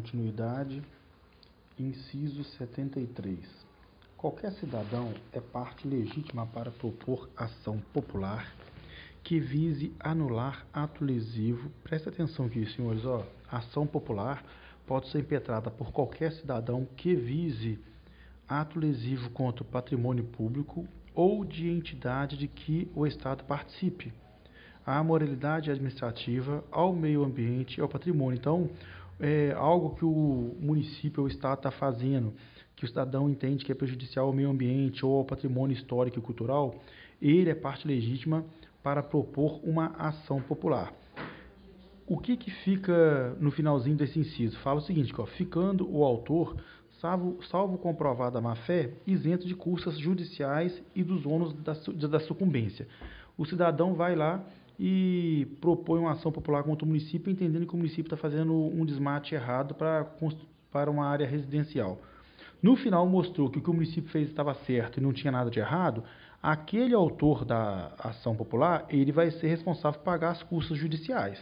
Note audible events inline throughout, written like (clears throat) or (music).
continuidade. Inciso 73. Qualquer cidadão é parte legítima para propor ação popular que vise anular ato lesivo. Presta atenção aqui, senhores, ó. Ação popular pode ser impetrada por qualquer cidadão que vise ato lesivo contra o patrimônio público ou de entidade de que o Estado participe, à moralidade administrativa, ao meio ambiente e ao patrimônio. Então, é algo que o município ou o Estado está fazendo, que o cidadão entende que é prejudicial ao meio ambiente ou ao patrimônio histórico e cultural, ele é parte legítima para propor uma ação popular. O que, que fica no finalzinho desse inciso? Fala o seguinte, ó, ficando o autor, salvo, salvo comprovada má-fé, isento de custas judiciais e dos ônus da, da sucumbência. O cidadão vai lá e propõe uma ação popular contra o município, entendendo que o município está fazendo um desmate errado para, para uma área residencial. No final mostrou que o que o município fez estava certo e não tinha nada de errado, aquele autor da ação popular, ele vai ser responsável por pagar as custas judiciais.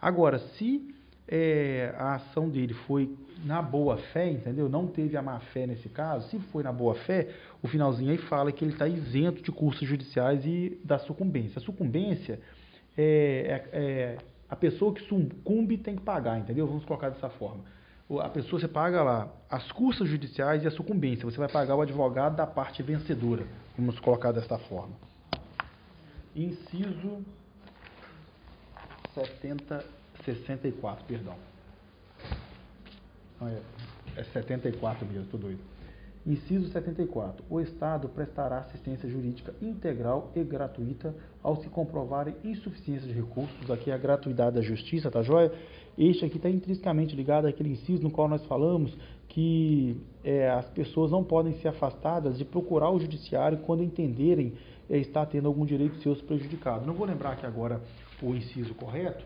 Agora, se é, a ação dele foi na boa fé, entendeu? Não teve a má fé nesse caso. Se foi na boa fé, o finalzinho aí fala que ele está isento de custos judiciais e da sucumbência. A sucumbência é, é, é, a pessoa que sucumbe tem que pagar, entendeu? Vamos colocar dessa forma. A pessoa, você paga lá as custas judiciais e a sucumbência. Você vai pagar o advogado da parte vencedora. Vamos colocar desta forma. Inciso 70, 64, perdão. É, é 74 mesmo, estou doido. Inciso 74. O Estado prestará assistência jurídica integral e gratuita ao se comprovarem insuficiência de recursos. Aqui é a gratuidade da justiça, tá joia? Este aqui está intrinsecamente ligado àquele inciso no qual nós falamos que é, as pessoas não podem ser afastadas de procurar o judiciário quando entenderem é, estar tendo algum direito seus prejudicado. Não vou lembrar aqui agora o inciso correto,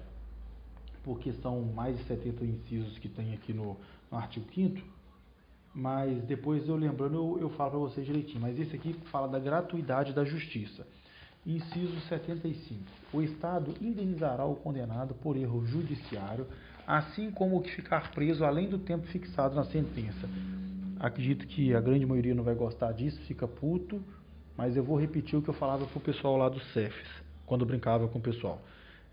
porque são mais de 70 incisos que tem aqui no, no artigo 5 mas depois eu lembrando eu, eu falo para vocês direitinho. Mas esse aqui fala da gratuidade da justiça. Inciso 75. O Estado indenizará o condenado por erro judiciário, assim como o que ficar preso além do tempo fixado na sentença. Acredito que a grande maioria não vai gostar disso, fica puto, mas eu vou repetir o que eu falava para o pessoal lá do CEFES, quando brincava com o pessoal.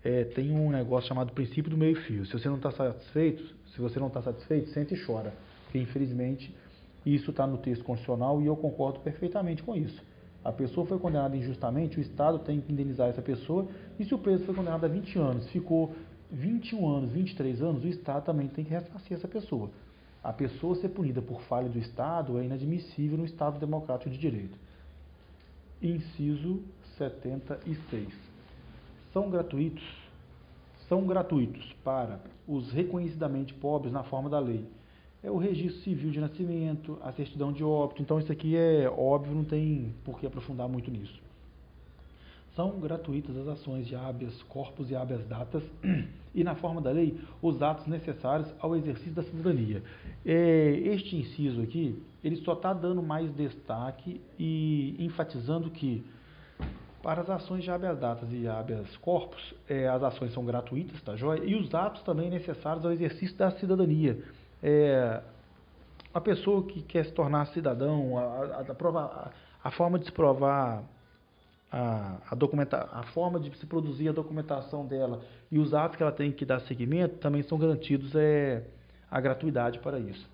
É, tem um negócio chamado princípio do meio-fio. Se você não está satisfeito, se você não está satisfeito, sente e chora porque infelizmente isso está no texto constitucional e eu concordo perfeitamente com isso. A pessoa foi condenada injustamente, o Estado tem que indenizar essa pessoa, e se o preso foi condenado a 20 anos, ficou 21 anos, 23 anos, o Estado também tem que ressarcir essa pessoa. A pessoa ser punida por falha do Estado é inadmissível no Estado democrático de direito. Inciso 76. São gratuitos, são gratuitos para os reconhecidamente pobres na forma da lei é o registro civil de nascimento, a certidão de óbito. Então isso aqui é óbvio, não tem por que aprofundar muito nisso. São gratuitas as ações de habeas corpus e habeas datas (clears throat) e, na forma da lei, os atos necessários ao exercício da cidadania. É, este inciso aqui, ele só está dando mais destaque e enfatizando que para as ações de habeas datas e habeas corpus, é, as ações são gratuitas, tá joia? E os atos também necessários ao exercício da cidadania é, a pessoa que quer se tornar cidadão, a, a, a, a forma de se provar a, a, documenta, a forma de se produzir a documentação dela e os atos que ela tem que dar seguimento também são garantidos é, a gratuidade para isso.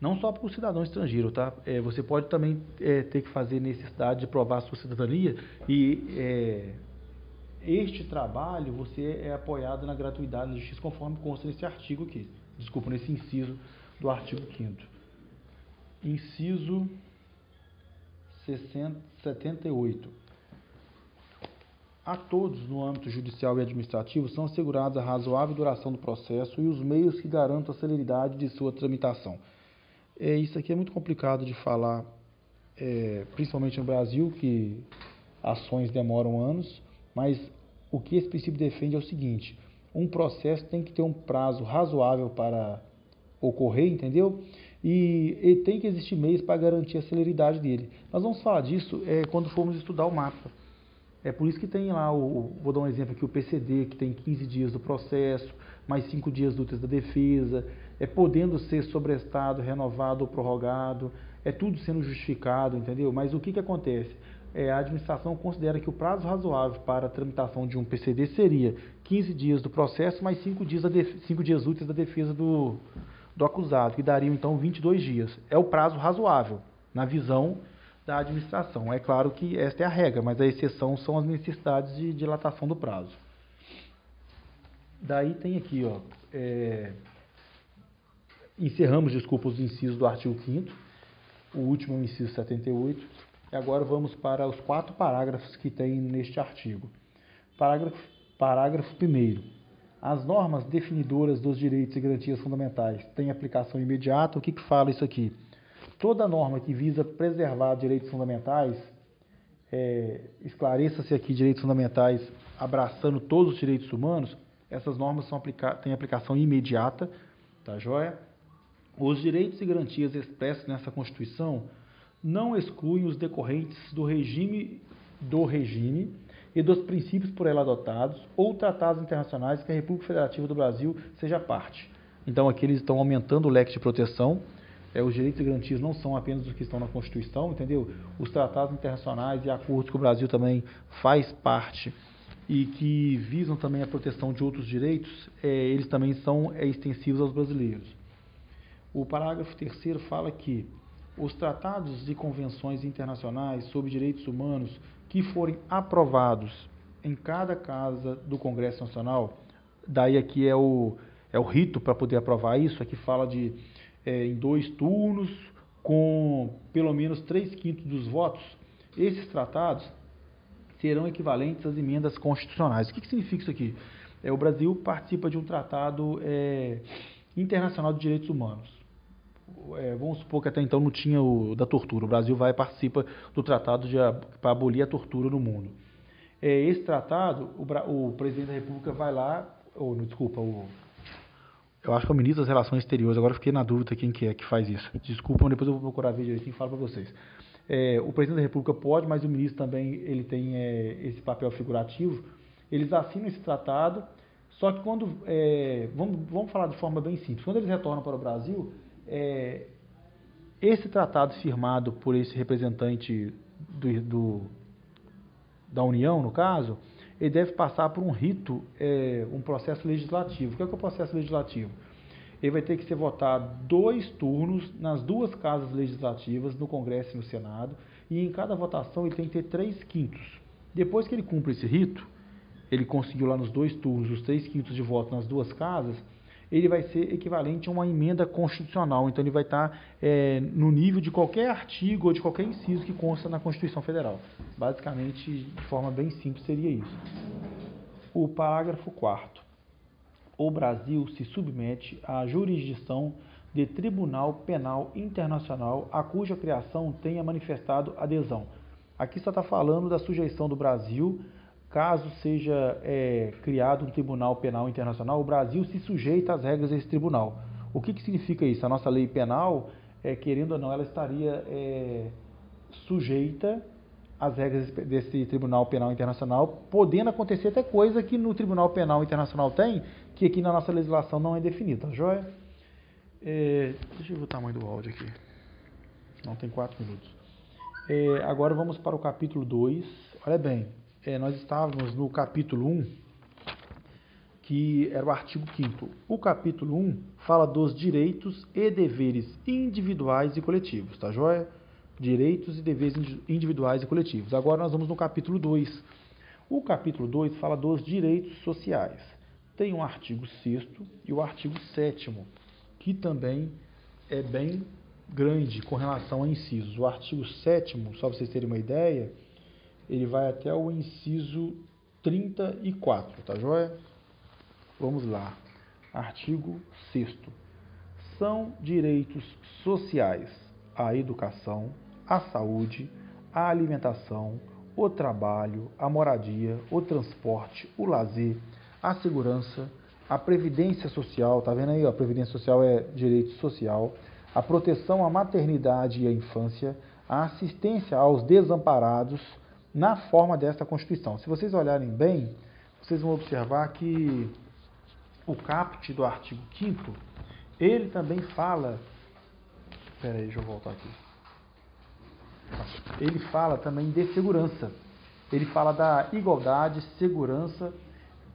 Não só para o cidadão estrangeiro, tá? É, você pode também é, ter que fazer necessidade de provar a sua cidadania e é, este trabalho você é apoiado na gratuidade da justiça conforme consta nesse artigo aqui desculpa, nesse inciso do artigo 5 Inciso 60, 78. A todos no âmbito judicial e administrativo são assegurados a razoável duração do processo e os meios que garantam a celeridade de sua tramitação. É, isso aqui é muito complicado de falar, é, principalmente no Brasil, que ações demoram anos, mas o que esse princípio defende é o seguinte: um processo tem que ter um prazo razoável para ocorrer, entendeu? E, e tem que existir meios para garantir a celeridade dele. Nós vamos falar disso é, quando formos estudar o mapa. É por isso que tem lá, o, vou dar um exemplo aqui, o PCD, que tem 15 dias do processo, mais 5 dias úteis da defesa. é podendo ser sobrestado, renovado ou prorrogado, é tudo sendo justificado, entendeu? Mas o que, que acontece? É, a administração considera que o prazo razoável para a tramitação de um PCD seria 15 dias do processo mais 5 dias, 5 dias úteis da defesa do, do acusado, que dariam então 22 dias. É o prazo razoável, na visão da administração. É claro que esta é a regra, mas a exceção são as necessidades de dilatação do prazo. Daí tem aqui, ó, é, encerramos, desculpa, os incisos do artigo 5 o último inciso 78, e agora vamos para os quatro parágrafos que tem neste artigo. Parágrafo, parágrafo 1 as normas definidoras dos direitos e garantias fundamentais têm aplicação imediata. O que, que fala isso aqui? Toda norma que visa preservar direitos fundamentais, é, esclareça-se aqui direitos fundamentais abraçando todos os direitos humanos, essas normas são aplica têm aplicação imediata, tá joia? Os direitos e garantias expressos nessa Constituição não excluem os decorrentes do regime do regime e dos princípios por ela adotados ou tratados internacionais que a República Federativa do Brasil seja parte. Então aqui eles estão aumentando o leque de proteção. É, os direitos e garantias não são apenas os que estão na Constituição, entendeu? Os tratados internacionais e acordos que o Brasil também faz parte e que visam também a proteção de outros direitos, é, eles também são é, extensivos aos brasileiros. O parágrafo 3 fala que os tratados e convenções internacionais sobre direitos humanos que forem aprovados em cada casa do Congresso Nacional, daí aqui é o, é o rito para poder aprovar isso, aqui fala de é, em dois turnos, com pelo menos três quintos dos votos, esses tratados serão equivalentes às emendas constitucionais. O que, que significa isso aqui? É, o Brasil participa de um tratado é, internacional de direitos humanos. É, vamos supor que até então não tinha o da tortura. O Brasil vai participa do tratado para abolir a tortura no mundo. É, esse tratado, o, o, presidente da República vai lá, ou desculpa, o, eu acho que é o ministro das Relações Exteriores. Agora fiquei na dúvida quem que é que faz isso. Desculpa, depois eu vou procurar ver direitinho e falo para vocês. É, o presidente da República pode, mas o ministro também ele tem é, esse papel figurativo. Eles assinam esse tratado, só que quando é, vamos, vamos falar de forma bem simples. Quando eles retornam para o Brasil, é, esse tratado firmado por esse representante do, do, da União, no caso, ele deve passar por um rito, é, um processo legislativo. O que é, que é o processo legislativo? Ele vai ter que ser votado dois turnos nas duas casas legislativas, no Congresso e no Senado, e em cada votação ele tem que ter três quintos. Depois que ele cumpre esse rito, ele conseguiu lá nos dois turnos os três quintos de voto nas duas casas, ele vai ser equivalente a uma emenda constitucional. Então, ele vai estar é, no nível de qualquer artigo ou de qualquer inciso que consta na Constituição Federal. Basicamente, de forma bem simples, seria isso. O parágrafo 4 O Brasil se submete à jurisdição de Tribunal Penal Internacional a cuja criação tenha manifestado adesão. Aqui só está falando da sujeição do Brasil caso seja é, criado um Tribunal Penal Internacional, o Brasil se sujeita às regras desse tribunal. O que, que significa isso? A nossa lei penal, é, querendo ou não, ela estaria é, sujeita às regras desse Tribunal Penal Internacional, podendo acontecer até coisa que no Tribunal Penal Internacional tem, que aqui na nossa legislação não é definida, tá joia? É, deixa eu ver o tamanho do áudio aqui. Não, tem quatro minutos. É, agora vamos para o capítulo 2. Olha bem, é, nós estávamos no capítulo 1, que era o artigo 5 O capítulo 1 fala dos direitos e deveres individuais e coletivos, tá joia? Direitos e deveres individuais e coletivos. Agora nós vamos no capítulo 2. O capítulo 2 fala dos direitos sociais. Tem o artigo 6 e o artigo 7 que também é bem grande com relação a incisos. O artigo 7 só para vocês terem uma ideia, ele vai até o inciso 34, tá joia? Vamos lá. Artigo 6 São direitos sociais a educação, a saúde, a alimentação, o trabalho, a moradia, o transporte, o lazer, a segurança, a previdência social, tá vendo aí? A previdência social é direito social, a proteção à maternidade e à infância, a assistência aos desamparados, na forma desta Constituição. Se vocês olharem bem, vocês vão observar que o caput do artigo 5 ele também fala. Espera aí, deixa eu voltar aqui. Ele fala também de segurança. Ele fala da igualdade, segurança,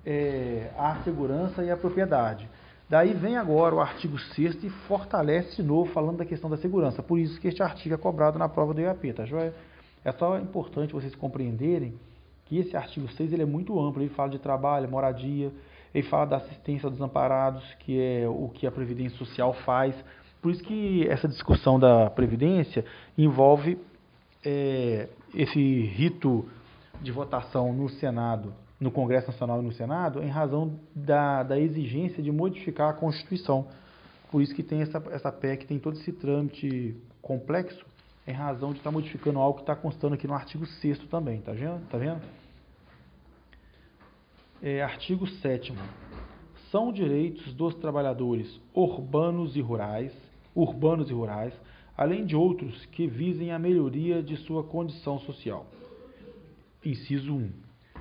é, a segurança e a propriedade. Daí vem agora o artigo 6 e fortalece de novo falando da questão da segurança. Por isso que este artigo é cobrado na prova do IAP, tá joia? É só importante vocês compreenderem que esse artigo 6 ele é muito amplo. Ele fala de trabalho, moradia, ele fala da assistência aos desamparados, que é o que a Previdência Social faz. Por isso que essa discussão da Previdência envolve é, esse rito de votação no Senado, no Congresso Nacional e no Senado, em razão da, da exigência de modificar a Constituição. Por isso que tem essa, essa PEC, tem todo esse trâmite complexo, em razão de estar tá modificando algo que está constando aqui no artigo 6 também, tá vendo? Tá vendo? É, artigo 7 São direitos dos trabalhadores urbanos e rurais, urbanos e rurais, além de outros que visem a melhoria de sua condição social. Inciso 1.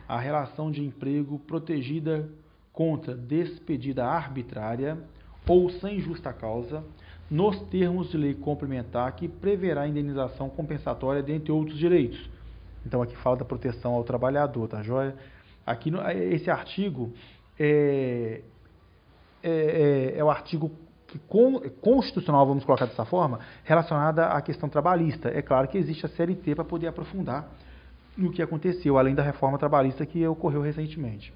A relação de emprego protegida contra despedida arbitrária ou sem justa causa, nos termos de lei complementar que preverá indenização compensatória, dentre outros direitos. Então aqui fala da proteção ao trabalhador, tá joia? Aqui no, esse artigo é, é, é, é o artigo que con, constitucional, vamos colocar dessa forma, relacionada à questão trabalhista. É claro que existe a CLT para poder aprofundar no que aconteceu, além da reforma trabalhista que ocorreu recentemente.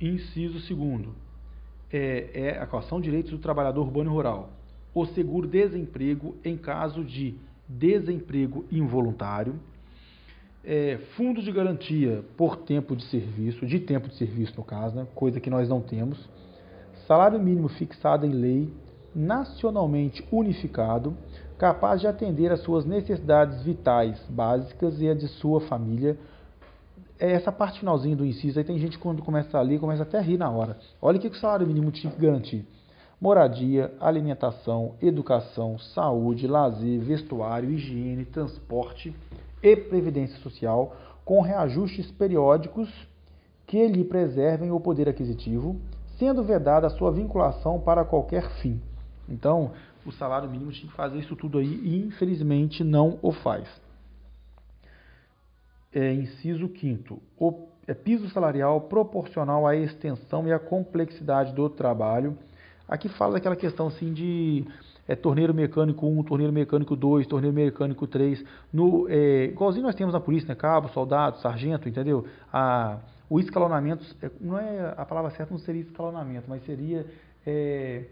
Inciso segundo é, é a qual direitos do trabalhador urbano e rural. O seguro-desemprego em caso de desemprego involuntário, é, fundo de garantia por tempo de serviço, de tempo de serviço no caso, né, coisa que nós não temos, salário mínimo fixado em lei, nacionalmente unificado, capaz de atender às suas necessidades vitais básicas e a de sua família. É essa parte finalzinha do inciso aí tem gente quando começa a ler, começa até a rir na hora. Olha o que o salário mínimo tinha que garantir. Moradia, alimentação, educação, saúde, lazer, vestuário, higiene, transporte, e Previdência Social com reajustes periódicos que lhe preservem o poder aquisitivo, sendo vedada a sua vinculação para qualquer fim. Então, o salário mínimo tinha que fazer isso tudo aí e, infelizmente, não o faz. É, inciso 5 o é, piso salarial proporcional à extensão e à complexidade do trabalho. Aqui fala daquela questão assim de é, torneiro mecânico 1, torneiro mecânico 2, torneiro mecânico 3, no, é, igualzinho nós temos na polícia, né? cabo, soldado, sargento, entendeu? A, o escalonamento, é, não é a palavra certa não seria escalonamento, mas seria é,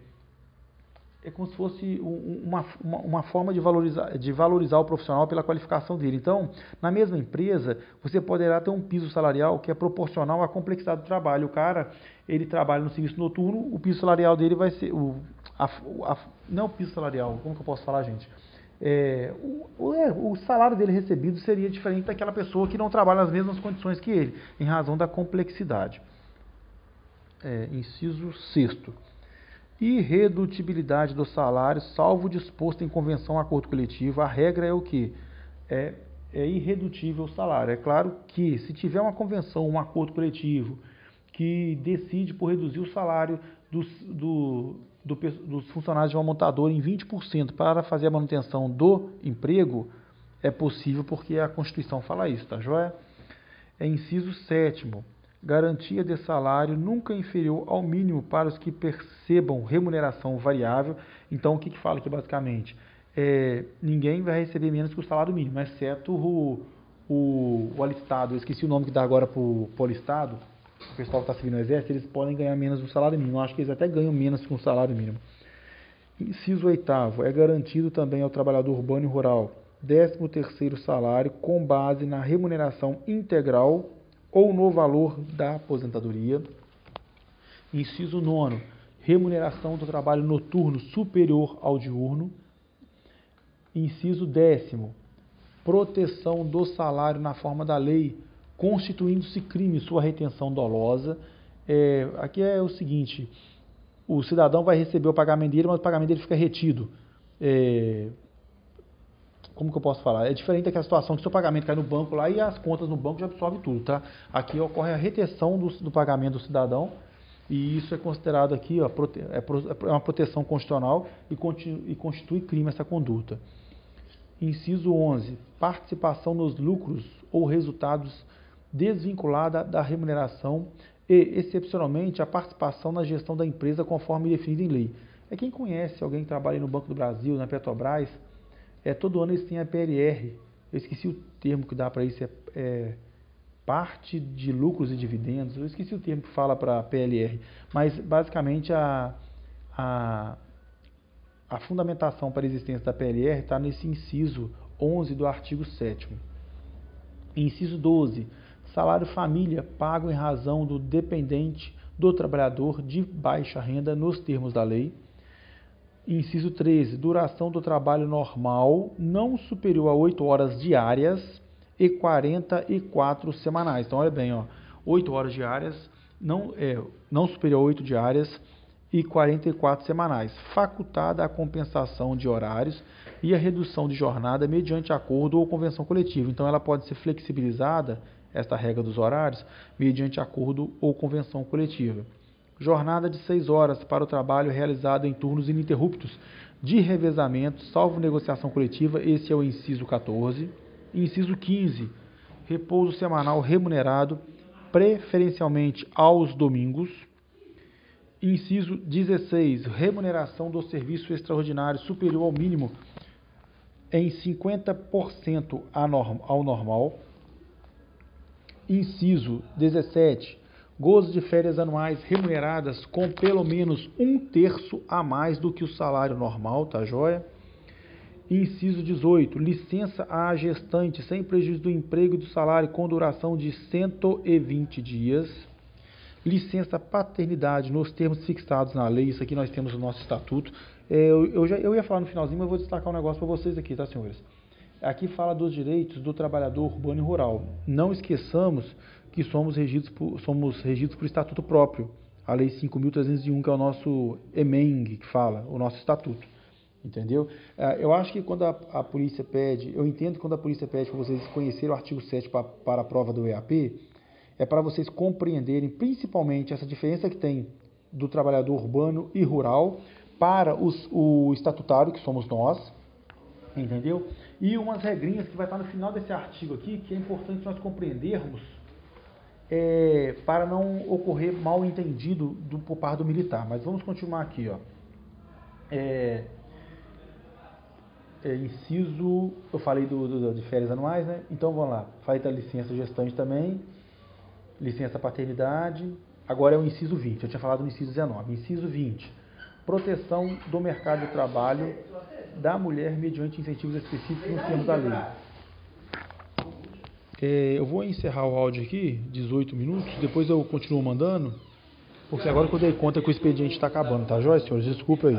é como se fosse uma, uma, uma, forma de valorizar, de valorizar o profissional pela qualificação dele. Então, na mesma empresa, você poderá ter um piso salarial que é proporcional à complexidade do trabalho. O cara, ele trabalha no serviço noturno, o piso salarial dele vai ser, o, a, a, não o piso salarial, como que eu posso falar, gente? É, o, é, o, salário dele recebido seria diferente daquela pessoa que não trabalha nas mesmas condições que ele, em razão da complexidade. É, inciso sexto. Irredutibilidade do salário, salvo disposto em convenção acordo coletivo. A regra é o que? É, é irredutível o salário. É claro que se tiver uma convenção, um acordo coletivo que decide por reduzir o salário do, do, do, dos funcionários de uma montadora em 20% para fazer a manutenção do emprego, é possível porque a Constituição fala isso, tá joia? É inciso sétimo garantia de salário nunca inferior ao mínimo para os que percebam remuneração variável. Então, o que, que fala aqui basicamente? É, ninguém vai receber menos que o salário mínimo, exceto o, o, o alistado. Eu esqueci o nome que dá agora para o alistado. O pessoal que está servindo no exército, eles podem ganhar menos do salário mínimo. Eu acho que eles até ganham menos que o salário mínimo. Inciso oitavo, é garantido também ao trabalhador urbano e rural 13 terceiro salário com base na remuneração integral ou no valor da aposentadoria. Inciso 9. Remuneração do trabalho noturno superior ao diurno. Inciso 10. Proteção do salário na forma da lei, constituindo-se crime sua retenção dolosa. É, aqui é o seguinte: o cidadão vai receber o pagamento dele, mas o pagamento dele fica retido. É, como que eu posso falar? É diferente daquela situação que seu pagamento cai no banco lá e as contas no banco já absorvem tudo, tá? Aqui ocorre a retenção do, do pagamento do cidadão E isso é considerado aqui, ó, é, é uma proteção constitucional e constitui crime essa conduta. Inciso 11. Participação nos lucros ou resultados desvinculada da remuneração e, excepcionalmente, a participação na gestão da empresa conforme definido em lei. É quem conhece alguém que trabalha no Banco do Brasil, na Petrobras, é, todo ano eles têm a PLR. Eu esqueci o termo que dá para isso, é, é, parte de lucros e dividendos. Eu esqueci o termo que fala para PLR, mas basicamente a, a, a fundamentação para a existência da PLR está nesse inciso 11 do artigo 7 Inciso 12. Salário família pago em razão do dependente do trabalhador de baixa renda nos termos da lei. Inciso 13. Duração do trabalho normal não superior a 8 horas diárias e 44 semanais. Então, olha bem, ó, 8 horas diárias, não, é, não superior a 8 diárias e 44 semanais. Facultada a compensação de horários e a redução de jornada mediante acordo ou convenção coletiva. Então, ela pode ser flexibilizada, esta regra dos horários, mediante acordo ou convenção coletiva jornada de 6 horas para o trabalho realizado em turnos ininterruptos de revezamento, salvo negociação coletiva, esse é o inciso 14. Inciso 15, repouso semanal remunerado, preferencialmente aos domingos. Inciso 16, remuneração do serviço extraordinário superior ao mínimo em 50% ao normal. Inciso 17, gozo de férias anuais remuneradas com pelo menos um terço a mais do que o salário normal, tá joia? Inciso 18. Licença à gestante sem prejuízo do emprego e do salário com duração de 120 dias. Licença paternidade nos termos fixados na lei. Isso aqui nós temos no nosso estatuto. É, eu, eu, já, eu ia falar no finalzinho, mas vou destacar um negócio para vocês aqui, tá, senhores? Aqui fala dos direitos do trabalhador urbano e rural. Não esqueçamos que somos regidos por, somos regidos por estatuto próprio, a Lei 5.301, que é o nosso EMENG, que fala, o nosso estatuto. Entendeu? É, eu acho que quando a, a polícia pede, eu entendo que quando a polícia pede para vocês conhecerem o artigo 7 para, para a prova do EAP, é para vocês compreenderem principalmente essa diferença que tem do trabalhador urbano e rural para os, o estatutário, que somos nós, entendeu? E umas regrinhas que vai estar no final desse artigo aqui, que é importante nós compreendermos é, para não ocorrer mal entendido do, por parte do militar. Mas vamos continuar aqui. Ó. É, é, inciso, eu falei do, do, de férias anuais, né? Então vamos lá. Falei da licença gestante também, licença paternidade. Agora é o inciso 20. Eu tinha falado no inciso 19. Inciso 20. Proteção do mercado de trabalho da mulher mediante incentivos específicos nos termos da lei. É, eu vou encerrar o áudio aqui, 18 minutos, depois eu continuo mandando, porque agora que eu dei conta que o expediente está acabando, tá, Joyce, senhores? Desculpa aí.